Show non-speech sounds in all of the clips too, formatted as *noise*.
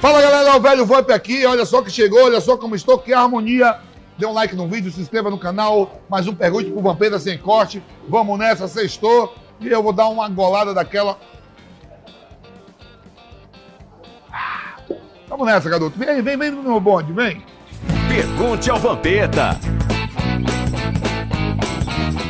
Fala galera, o velho Vamp aqui, olha só que chegou, olha só como estou, que harmonia. Dê um like no vídeo, se inscreva no canal, mais um pergunte pro Vampeira Sem Corte. Vamos nessa, sextou. E eu vou dar uma golada daquela. Ah, Vamos nessa, garoto. Vem, vem, vem no meu bonde, vem. Pergunte ao Vampeta.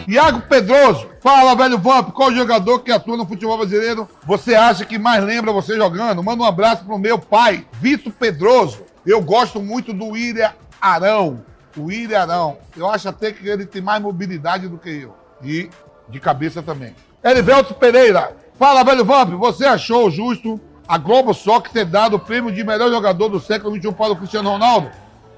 Iago Pedroso, fala, velho Vamp, qual jogador que atua no futebol brasileiro você acha que mais lembra você jogando? Manda um abraço pro meu pai, Vitor Pedroso. Eu gosto muito do William Arão. O William Arão. Eu acho até que ele tem mais mobilidade do que eu. E de cabeça também. Erivelto Pereira, fala, velho Vamp, você achou justo a Globo Soccer ter dado o prêmio de melhor jogador do século XXI para o Cristiano Ronaldo?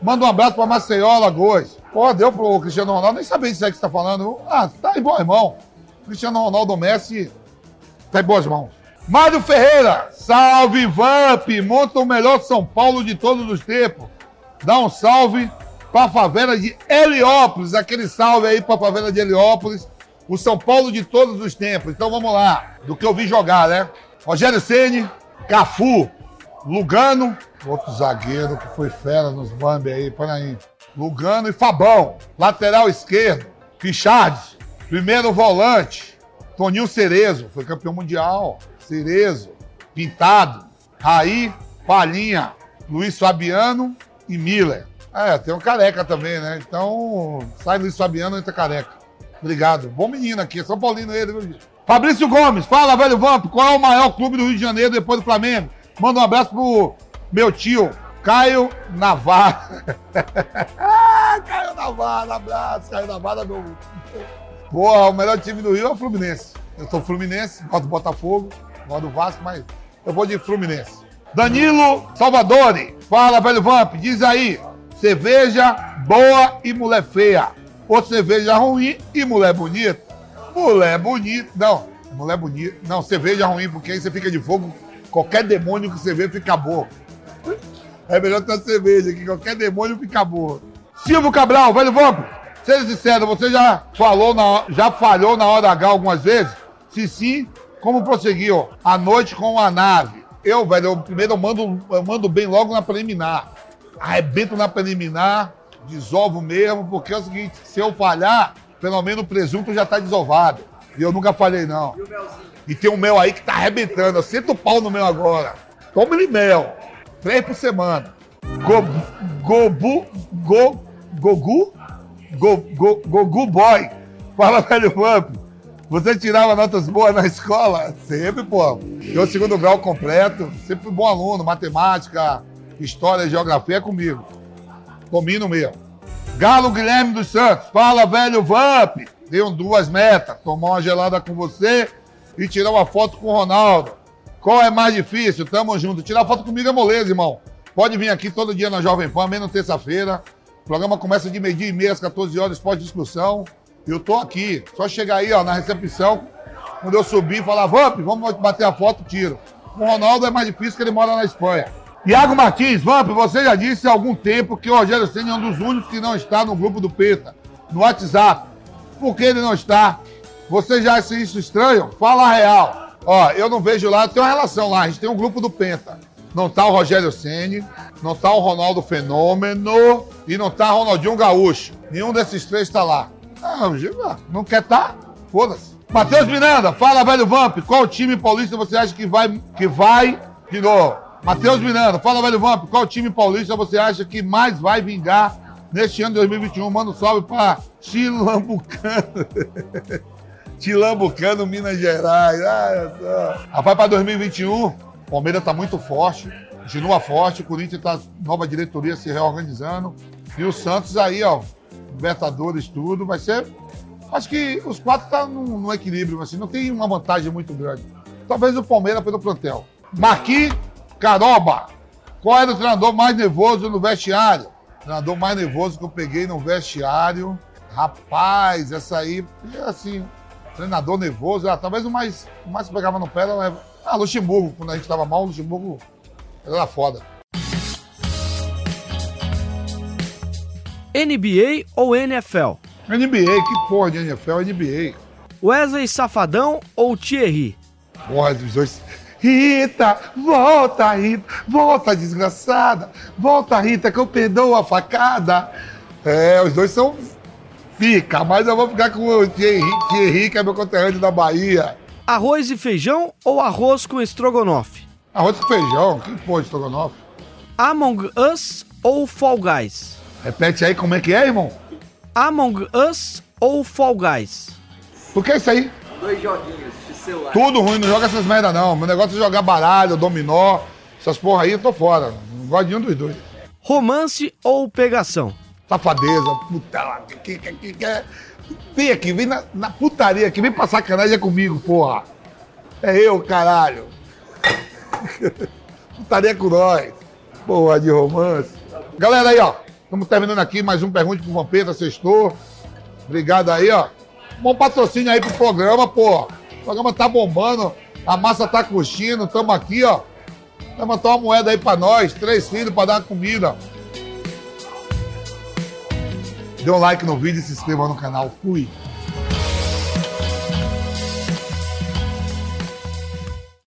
Manda um abraço pra Maceió, Alagoas. Pô, deu pro Cristiano Ronaldo, nem sabia disso aí que você tá falando. Ah, tá em boas mãos. Cristiano Ronaldo Messi tá em boas mãos. Mário Ferreira, salve Vamp, monta o melhor São Paulo de todos os tempos. Dá um salve pra favela de Heliópolis, aquele salve aí pra favela de Heliópolis. O São Paulo de todos os tempos. Então vamos lá, do que eu vi jogar, né? Rogério Ceni, Cafu, Lugano, outro zagueiro que foi fera nos Bambi aí, aí. Lugano e Fabão, lateral esquerdo, Pichardes, primeiro volante, Toninho Cerezo, foi campeão mundial, Cerezo, Pintado, Raí, Palhinha, Luiz Fabiano e Miller. É, tem um careca também, né? Então, sai Luiz Fabiano, entra careca. Obrigado. Bom menino aqui, São Paulino ele? Fabrício Gomes, fala, velho Vamp, qual é o maior clube do Rio de Janeiro depois do Flamengo? Manda um abraço pro meu tio, Caio Navarro. *laughs* ah, Caio Navarro, abraço, Caio Navarro, meu. Porra, o melhor time do Rio é o Fluminense. Eu sou Fluminense, gosto do Botafogo, gosto do Vasco, mas eu vou de Fluminense. Danilo Salvadori, fala, velho Vamp, diz aí, cerveja boa e mulher feia. Ou cerveja ruim e mulher bonita. Mulher bonita, não, mulher bonita, não, cerveja ruim, porque aí você fica de fogo, qualquer demônio que você vê fica bom. É melhor ter uma cerveja, que qualquer demônio fica boa. Silvio Cabral, velho Vamp, seja sincero, você já falou, na, já falhou na hora H algumas vezes? Se sim, como prosseguiu? A noite com a nave. Eu, velho, eu, primeiro eu mando, eu mando bem logo na preliminar. Arrebento na preliminar, desovo mesmo, porque é o seguinte, se eu falhar, pelo menos o presunto já tá desovado. E eu nunca falhei, não. E tem um mel aí que tá arrebentando. Eu sento o pau no mel agora. Tome-lhe mel. Três por semana. Go, gobu, go, gogu? Go, go, gogu boy. Fala, velho Vamp. Você tirava notas boas na escola? Sempre, pô. Eu, segundo grau completo. Sempre fui bom aluno. Matemática, história, geografia é comigo. Domino mesmo. Galo Guilherme dos Santos. Fala, velho Vamp. Deu duas metas. Tomar uma gelada com você e tirar uma foto com o Ronaldo. Qual é mais difícil? Tamo junto. Tirar foto comigo é moleza, irmão. Pode vir aqui todo dia na Jovem Pan, menos terça-feira. O programa começa de meio-dia e meia às 14 horas, pós-discussão. Eu tô aqui. Só chegar aí, ó, na recepção. Quando eu subir, falar, Vamp, vamos bater a foto, tiro. Com o Ronaldo é mais difícil que ele mora na Espanha. Iago Martins, Vamp, você já disse há algum tempo que o Rogério Senna é um dos únicos que não está no grupo do PETA, no WhatsApp. Por que ele não está? Você já acha isso estranho? Fala a real. Ó, eu não vejo lá, tem uma relação lá, a gente tem um grupo do Penta. Não tá o Rogério Ceni, não tá o Ronaldo Fenômeno e não tá o Ronaldinho Gaúcho. Nenhum desses três tá lá. Não, não quer tá? Foda-se. Matheus Miranda, fala, velho Vamp, qual time paulista você acha que vai, que vai de novo? Matheus Miranda, fala, velho Vamp, qual time paulista você acha que mais vai vingar neste ano de 2021? Manda um salve pra Chilambucano. *laughs* Tilambucano, Minas Gerais. Ah, Rapaz, para 2021, o Palmeiras está muito forte, continua forte, o Corinthians está nova diretoria se reorganizando. E o Santos aí, ó, Libertadores, tudo, vai ser. Acho que os quatro estão tá no, no, equilíbrio, assim, não tem uma vantagem muito grande. Talvez o Palmeiras pelo plantel. Marquinhos Caroba, qual era o treinador mais nervoso no vestiário? Treinador mais nervoso que eu peguei no vestiário. Rapaz, essa aí, assim, treinador nervoso. Ah, talvez o mais, o mais que pegava no pé era. Ah, Luxemburgo, quando a gente estava mal, Luxemburgo era foda. NBA ou NFL? NBA, que porra de NFL, NBA. Wesley Safadão ou Thierry? Porra, os dois. Rita, volta, Rita, volta, desgraçada. Volta, Rita, que eu perdoo a facada. É, os dois são pica, mas eu vou ficar com o Thierry, Thierry que é meu conterrâneo da Bahia. Arroz e feijão ou arroz com estrogonofe? Arroz com feijão, que pô, estrogonofe? Among Us ou Fall Guys? Repete aí como é que é, irmão? Among Us ou Fall Guys? O que é isso aí? Dois joguinhos de celular. Tudo ruim, não joga essas merda não. Meu negócio é jogar baralho, dominó, essas porra aí, eu tô fora. Não gosto de nenhum dos dois. Romance ou pegação? Safadeza, puta que, que, que, que, Vem aqui, vem na, na putaria aqui, vem pra sacanagem comigo, porra. É eu, caralho. *laughs* putaria com nós. Porra de romance. Galera aí, ó. Estamos terminando aqui mais um Pergunte pro Vampeta, sextou. Obrigado aí, ó. Bom patrocínio aí pro programa, pô. O programa tá bombando, a massa tá curtindo, tamo aqui, ó. Levantar uma moeda aí pra nós, três filhos pra dar uma comida. Dê um like no vídeo e se inscreva no canal. Fui.